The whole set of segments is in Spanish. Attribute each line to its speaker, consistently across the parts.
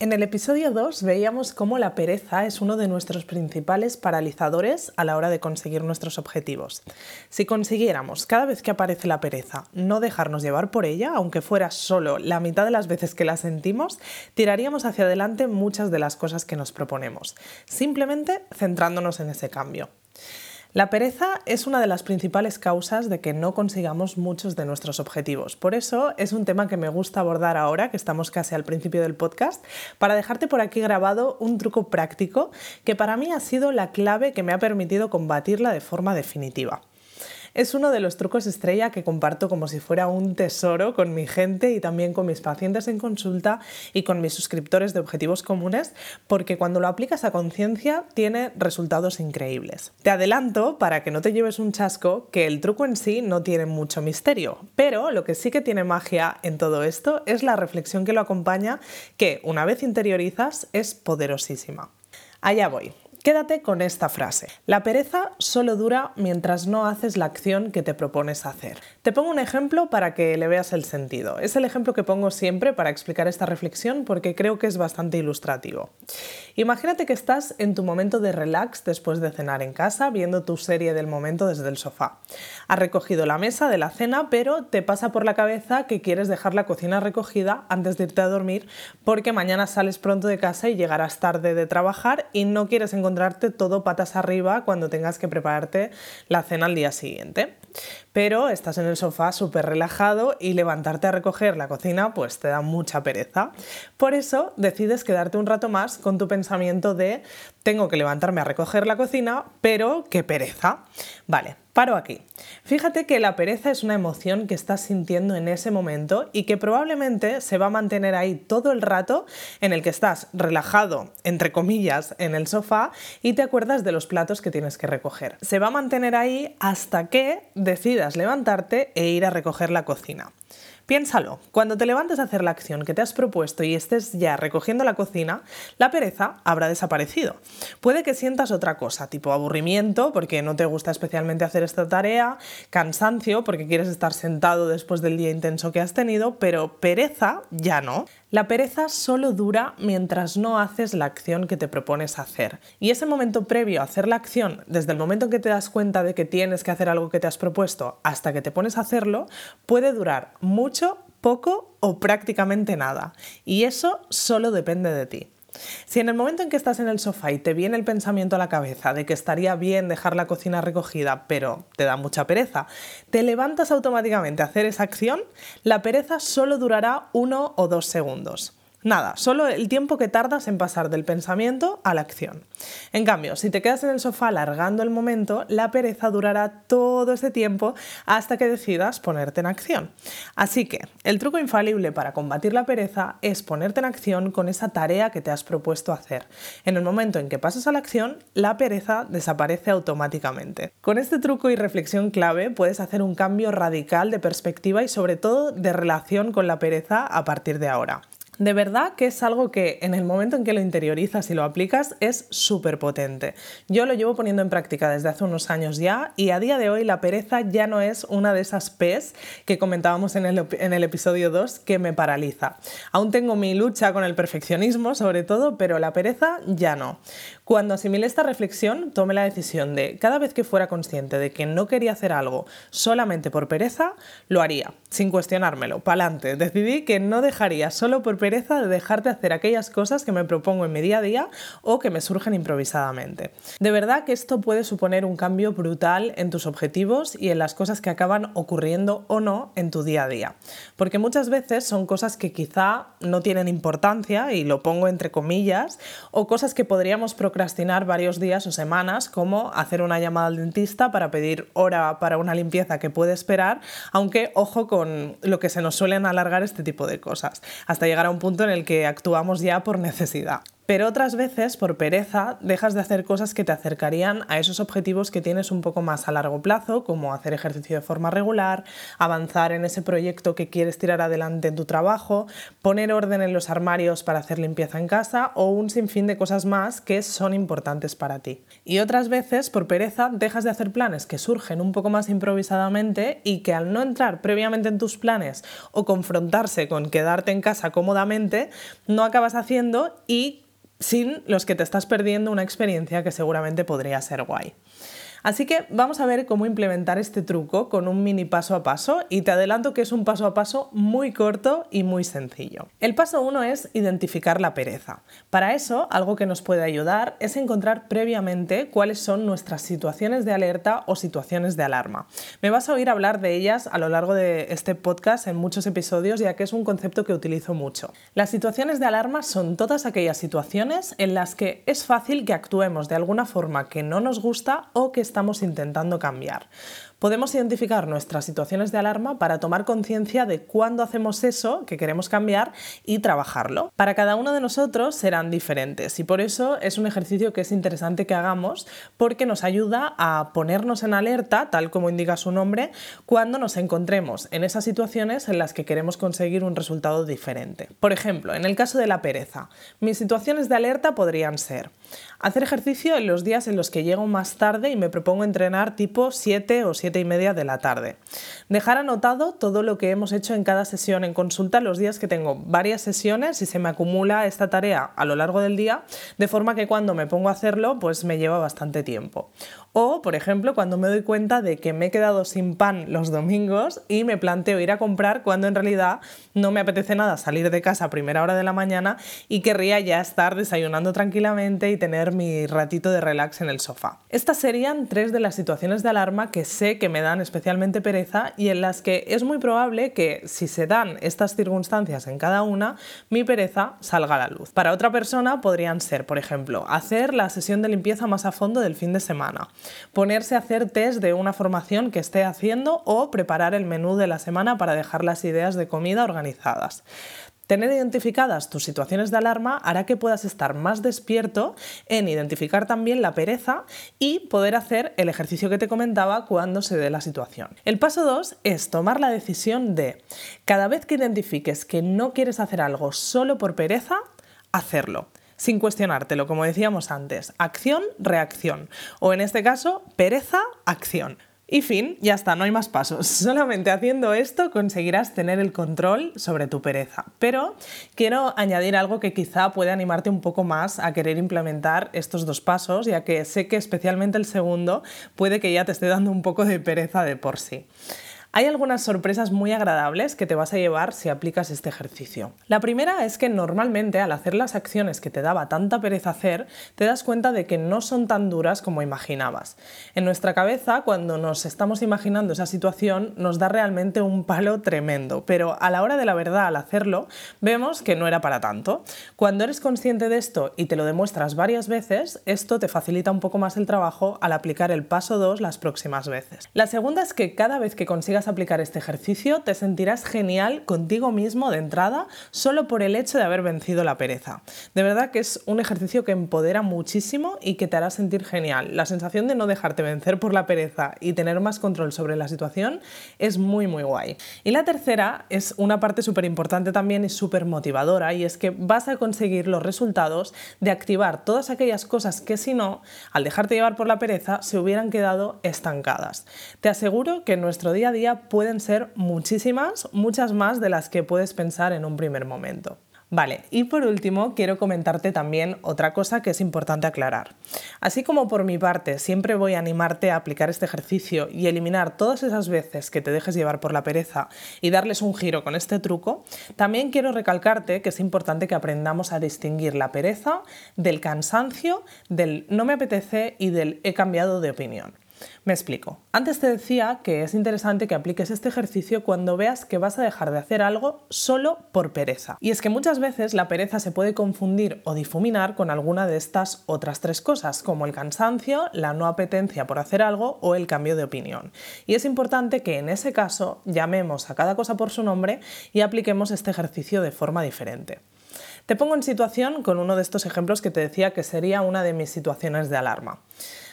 Speaker 1: En el episodio 2 veíamos cómo la pereza es uno de nuestros principales paralizadores a la hora de conseguir nuestros objetivos. Si consiguiéramos cada vez que aparece la pereza no dejarnos llevar por ella, aunque fuera solo la mitad de las veces que la sentimos, tiraríamos hacia adelante muchas de las cosas que nos proponemos, simplemente centrándonos en ese cambio. La pereza es una de las principales causas de que no consigamos muchos de nuestros objetivos. Por eso es un tema que me gusta abordar ahora, que estamos casi al principio del podcast, para dejarte por aquí grabado un truco práctico que para mí ha sido la clave que me ha permitido combatirla de forma definitiva. Es uno de los trucos estrella que comparto como si fuera un tesoro con mi gente y también con mis pacientes en consulta y con mis suscriptores de objetivos comunes, porque cuando lo aplicas a conciencia tiene resultados increíbles. Te adelanto, para que no te lleves un chasco, que el truco en sí no tiene mucho misterio, pero lo que sí que tiene magia en todo esto es la reflexión que lo acompaña, que una vez interiorizas es poderosísima. Allá voy. Quédate con esta frase. La pereza solo dura mientras no haces la acción que te propones hacer. Te pongo un ejemplo para que le veas el sentido. Es el ejemplo que pongo siempre para explicar esta reflexión porque creo que es bastante ilustrativo. Imagínate que estás en tu momento de relax después de cenar en casa viendo tu serie del momento desde el sofá. Has recogido la mesa de la cena pero te pasa por la cabeza que quieres dejar la cocina recogida antes de irte a dormir porque mañana sales pronto de casa y llegarás tarde de trabajar y no quieres encontrar encontrarte todo patas arriba cuando tengas que prepararte la cena al día siguiente. Pero estás en el sofá súper relajado y levantarte a recoger la cocina pues te da mucha pereza. Por eso decides quedarte un rato más con tu pensamiento de tengo que levantarme a recoger la cocina, pero qué pereza. Vale, Paro aquí. Fíjate que la pereza es una emoción que estás sintiendo en ese momento y que probablemente se va a mantener ahí todo el rato en el que estás relajado, entre comillas, en el sofá y te acuerdas de los platos que tienes que recoger. Se va a mantener ahí hasta que decidas levantarte e ir a recoger la cocina. Piénsalo, cuando te levantes a hacer la acción que te has propuesto y estés ya recogiendo la cocina, la pereza habrá desaparecido. Puede que sientas otra cosa, tipo aburrimiento porque no te gusta especialmente hacer esta tarea, cansancio porque quieres estar sentado después del día intenso que has tenido, pero pereza ya no. La pereza solo dura mientras no haces la acción que te propones hacer. Y ese momento previo a hacer la acción, desde el momento en que te das cuenta de que tienes que hacer algo que te has propuesto hasta que te pones a hacerlo, puede durar mucho, poco o prácticamente nada. Y eso solo depende de ti. Si en el momento en que estás en el sofá y te viene el pensamiento a la cabeza de que estaría bien dejar la cocina recogida, pero te da mucha pereza, te levantas automáticamente a hacer esa acción, la pereza solo durará uno o dos segundos. Nada, solo el tiempo que tardas en pasar del pensamiento a la acción. En cambio, si te quedas en el sofá alargando el momento, la pereza durará todo ese tiempo hasta que decidas ponerte en acción. Así que el truco infalible para combatir la pereza es ponerte en acción con esa tarea que te has propuesto hacer. En el momento en que pasas a la acción, la pereza desaparece automáticamente. Con este truco y reflexión clave puedes hacer un cambio radical de perspectiva y sobre todo de relación con la pereza a partir de ahora. De verdad que es algo que en el momento en que lo interiorizas y lo aplicas es súper potente. Yo lo llevo poniendo en práctica desde hace unos años ya y a día de hoy la pereza ya no es una de esas P's que comentábamos en el, en el episodio 2 que me paraliza. Aún tengo mi lucha con el perfeccionismo sobre todo, pero la pereza ya no. Cuando asimilé esta reflexión, tomé la decisión de cada vez que fuera consciente de que no quería hacer algo solamente por pereza, lo haría, sin cuestionármelo, pa'lante. Decidí que no dejaría solo por pereza de dejar de hacer aquellas cosas que me propongo en mi día a día o que me surgen improvisadamente. De verdad que esto puede suponer un cambio brutal en tus objetivos y en las cosas que acaban ocurriendo o no en tu día a día. Porque muchas veces son cosas que quizá no tienen importancia, y lo pongo entre comillas, o cosas que podríamos procrastinar varios días o semanas, como hacer una llamada al dentista para pedir hora para una limpieza que puede esperar, aunque ojo con lo que se nos suelen alargar este tipo de cosas, hasta llegar a un punto en el que actuamos ya por necesidad. Pero otras veces, por pereza, dejas de hacer cosas que te acercarían a esos objetivos que tienes un poco más a largo plazo, como hacer ejercicio de forma regular, avanzar en ese proyecto que quieres tirar adelante en tu trabajo, poner orden en los armarios para hacer limpieza en casa o un sinfín de cosas más que son importantes para ti. Y otras veces, por pereza, dejas de hacer planes que surgen un poco más improvisadamente y que al no entrar previamente en tus planes o confrontarse con quedarte en casa cómodamente, no acabas haciendo y sin los que te estás perdiendo una experiencia que seguramente podría ser guay. Así que vamos a ver cómo implementar este truco con un mini paso a paso y te adelanto que es un paso a paso muy corto y muy sencillo. El paso uno es identificar la pereza. Para eso, algo que nos puede ayudar es encontrar previamente cuáles son nuestras situaciones de alerta o situaciones de alarma. Me vas a oír hablar de ellas a lo largo de este podcast en muchos episodios ya que es un concepto que utilizo mucho. Las situaciones de alarma son todas aquellas situaciones en las que es fácil que actuemos de alguna forma que no nos gusta o que estamos intentando cambiar. Podemos identificar nuestras situaciones de alarma para tomar conciencia de cuándo hacemos eso que queremos cambiar y trabajarlo. Para cada uno de nosotros serán diferentes y por eso es un ejercicio que es interesante que hagamos porque nos ayuda a ponernos en alerta, tal como indica su nombre, cuando nos encontremos en esas situaciones en las que queremos conseguir un resultado diferente. Por ejemplo, en el caso de la pereza, mis situaciones de alerta podrían ser hacer ejercicio en los días en los que llego más tarde y me propongo entrenar tipo 7 o 7 y media de la tarde. Dejar anotado todo lo que hemos hecho en cada sesión en consulta los días que tengo varias sesiones y se me acumula esta tarea a lo largo del día, de forma que cuando me pongo a hacerlo, pues me lleva bastante tiempo. O, por ejemplo, cuando me doy cuenta de que me he quedado sin pan los domingos y me planteo ir a comprar cuando en realidad no me apetece nada salir de casa a primera hora de la mañana y querría ya estar desayunando tranquilamente y tener mi ratito de relax en el sofá. Estas serían tres de las situaciones de alarma que sé que me dan especialmente pereza y en las que es muy probable que si se dan estas circunstancias en cada una, mi pereza salga a la luz. Para otra persona podrían ser, por ejemplo, hacer la sesión de limpieza más a fondo del fin de semana, ponerse a hacer test de una formación que esté haciendo o preparar el menú de la semana para dejar las ideas de comida organizadas. Tener identificadas tus situaciones de alarma hará que puedas estar más despierto en identificar también la pereza y poder hacer el ejercicio que te comentaba cuando se dé la situación. El paso 2 es tomar la decisión de, cada vez que identifiques que no quieres hacer algo solo por pereza, hacerlo sin cuestionártelo, como decíamos antes. Acción, reacción. O en este caso, pereza, acción. Y fin, ya está, no hay más pasos. Solamente haciendo esto conseguirás tener el control sobre tu pereza. Pero quiero añadir algo que quizá puede animarte un poco más a querer implementar estos dos pasos, ya que sé que especialmente el segundo puede que ya te esté dando un poco de pereza de por sí. Hay algunas sorpresas muy agradables que te vas a llevar si aplicas este ejercicio. La primera es que normalmente al hacer las acciones que te daba tanta pereza hacer, te das cuenta de que no son tan duras como imaginabas. En nuestra cabeza, cuando nos estamos imaginando esa situación, nos da realmente un palo tremendo, pero a la hora de la verdad, al hacerlo, vemos que no era para tanto. Cuando eres consciente de esto y te lo demuestras varias veces, esto te facilita un poco más el trabajo al aplicar el paso 2 las próximas veces. La segunda es que cada vez que consigas aplicar este ejercicio, te sentirás genial contigo mismo de entrada solo por el hecho de haber vencido la pereza. De verdad que es un ejercicio que empodera muchísimo y que te hará sentir genial. La sensación de no dejarte vencer por la pereza y tener más control sobre la situación es muy muy guay. Y la tercera es una parte súper importante también y súper motivadora y es que vas a conseguir los resultados de activar todas aquellas cosas que si no, al dejarte llevar por la pereza, se hubieran quedado estancadas. Te aseguro que en nuestro día a día pueden ser muchísimas, muchas más de las que puedes pensar en un primer momento. Vale, y por último quiero comentarte también otra cosa que es importante aclarar. Así como por mi parte siempre voy a animarte a aplicar este ejercicio y eliminar todas esas veces que te dejes llevar por la pereza y darles un giro con este truco, también quiero recalcarte que es importante que aprendamos a distinguir la pereza del cansancio, del no me apetece y del he cambiado de opinión. Me explico. Antes te decía que es interesante que apliques este ejercicio cuando veas que vas a dejar de hacer algo solo por pereza. Y es que muchas veces la pereza se puede confundir o difuminar con alguna de estas otras tres cosas, como el cansancio, la no apetencia por hacer algo o el cambio de opinión. Y es importante que en ese caso llamemos a cada cosa por su nombre y apliquemos este ejercicio de forma diferente. Te pongo en situación con uno de estos ejemplos que te decía que sería una de mis situaciones de alarma.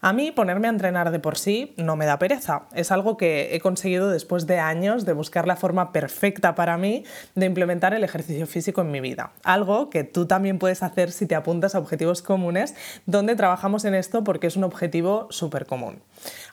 Speaker 1: A mí ponerme a entrenar de por sí no me da pereza. Es algo que he conseguido después de años de buscar la forma perfecta para mí de implementar el ejercicio físico en mi vida. Algo que tú también puedes hacer si te apuntas a objetivos comunes donde trabajamos en esto porque es un objetivo súper común.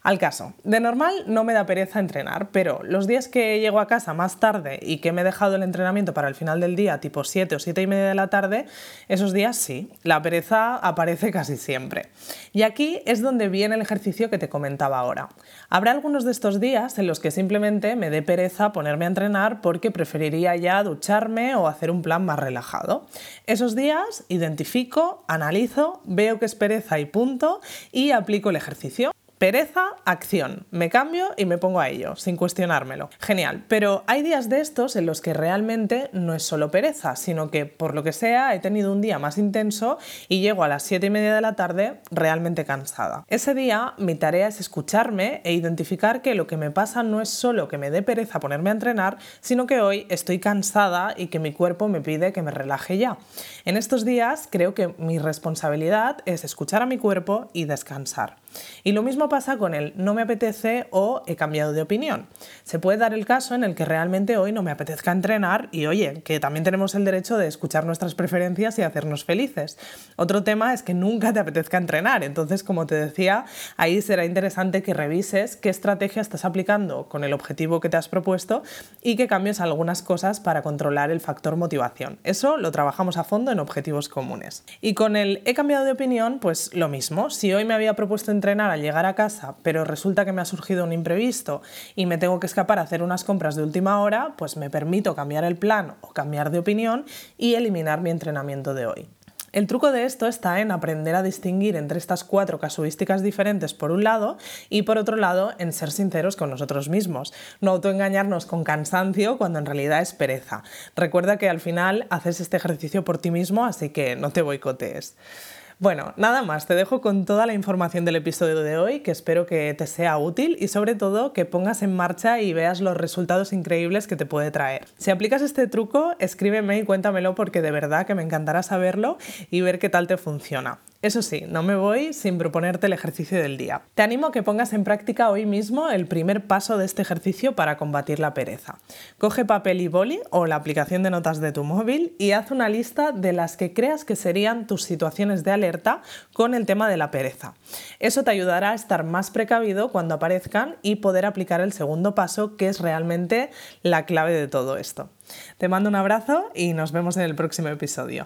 Speaker 1: Al caso, de normal no me da pereza entrenar, pero los días que llego a casa más tarde y que me he dejado el entrenamiento para el final del día, tipo 7 o 7 y media de la tarde, esos días sí, la pereza aparece casi siempre. Y aquí es donde viene el ejercicio que te comentaba ahora. Habrá algunos de estos días en los que simplemente me dé pereza ponerme a entrenar porque preferiría ya ducharme o hacer un plan más relajado. Esos días identifico, analizo, veo que es pereza y punto y aplico el ejercicio. Pereza, acción. Me cambio y me pongo a ello, sin cuestionármelo. Genial, pero hay días de estos en los que realmente no es solo pereza, sino que por lo que sea he tenido un día más intenso y llego a las 7 y media de la tarde realmente cansada. Ese día mi tarea es escucharme e identificar que lo que me pasa no es solo que me dé pereza ponerme a entrenar, sino que hoy estoy cansada y que mi cuerpo me pide que me relaje ya. En estos días creo que mi responsabilidad es escuchar a mi cuerpo y descansar. Y lo mismo pasa con el no me apetece o he cambiado de opinión. Se puede dar el caso en el que realmente hoy no me apetezca entrenar y oye, que también tenemos el derecho de escuchar nuestras preferencias y hacernos felices. Otro tema es que nunca te apetezca entrenar, entonces como te decía, ahí será interesante que revises qué estrategia estás aplicando con el objetivo que te has propuesto y que cambies algunas cosas para controlar el factor motivación. Eso lo trabajamos a fondo en objetivos comunes. Y con el he cambiado de opinión, pues lo mismo. Si hoy me había propuesto entrenar al llegar a casa, pero resulta que me ha surgido un imprevisto y me tengo que escapar a hacer unas compras de última hora, pues me permito cambiar el plan o cambiar de opinión y eliminar mi entrenamiento de hoy. El truco de esto está en aprender a distinguir entre estas cuatro casuísticas diferentes por un lado y por otro lado en ser sinceros con nosotros mismos, no autoengañarnos con cansancio cuando en realidad es pereza. Recuerda que al final haces este ejercicio por ti mismo, así que no te boicotees. Bueno, nada más, te dejo con toda la información del episodio de hoy, que espero que te sea útil y sobre todo que pongas en marcha y veas los resultados increíbles que te puede traer. Si aplicas este truco, escríbeme y cuéntamelo porque de verdad que me encantará saberlo y ver qué tal te funciona. Eso sí, no me voy sin proponerte el ejercicio del día. Te animo a que pongas en práctica hoy mismo el primer paso de este ejercicio para combatir la pereza. Coge papel y boli o la aplicación de notas de tu móvil y haz una lista de las que creas que serían tus situaciones de alerta con el tema de la pereza. Eso te ayudará a estar más precavido cuando aparezcan y poder aplicar el segundo paso que es realmente la clave de todo esto. Te mando un abrazo y nos vemos en el próximo episodio.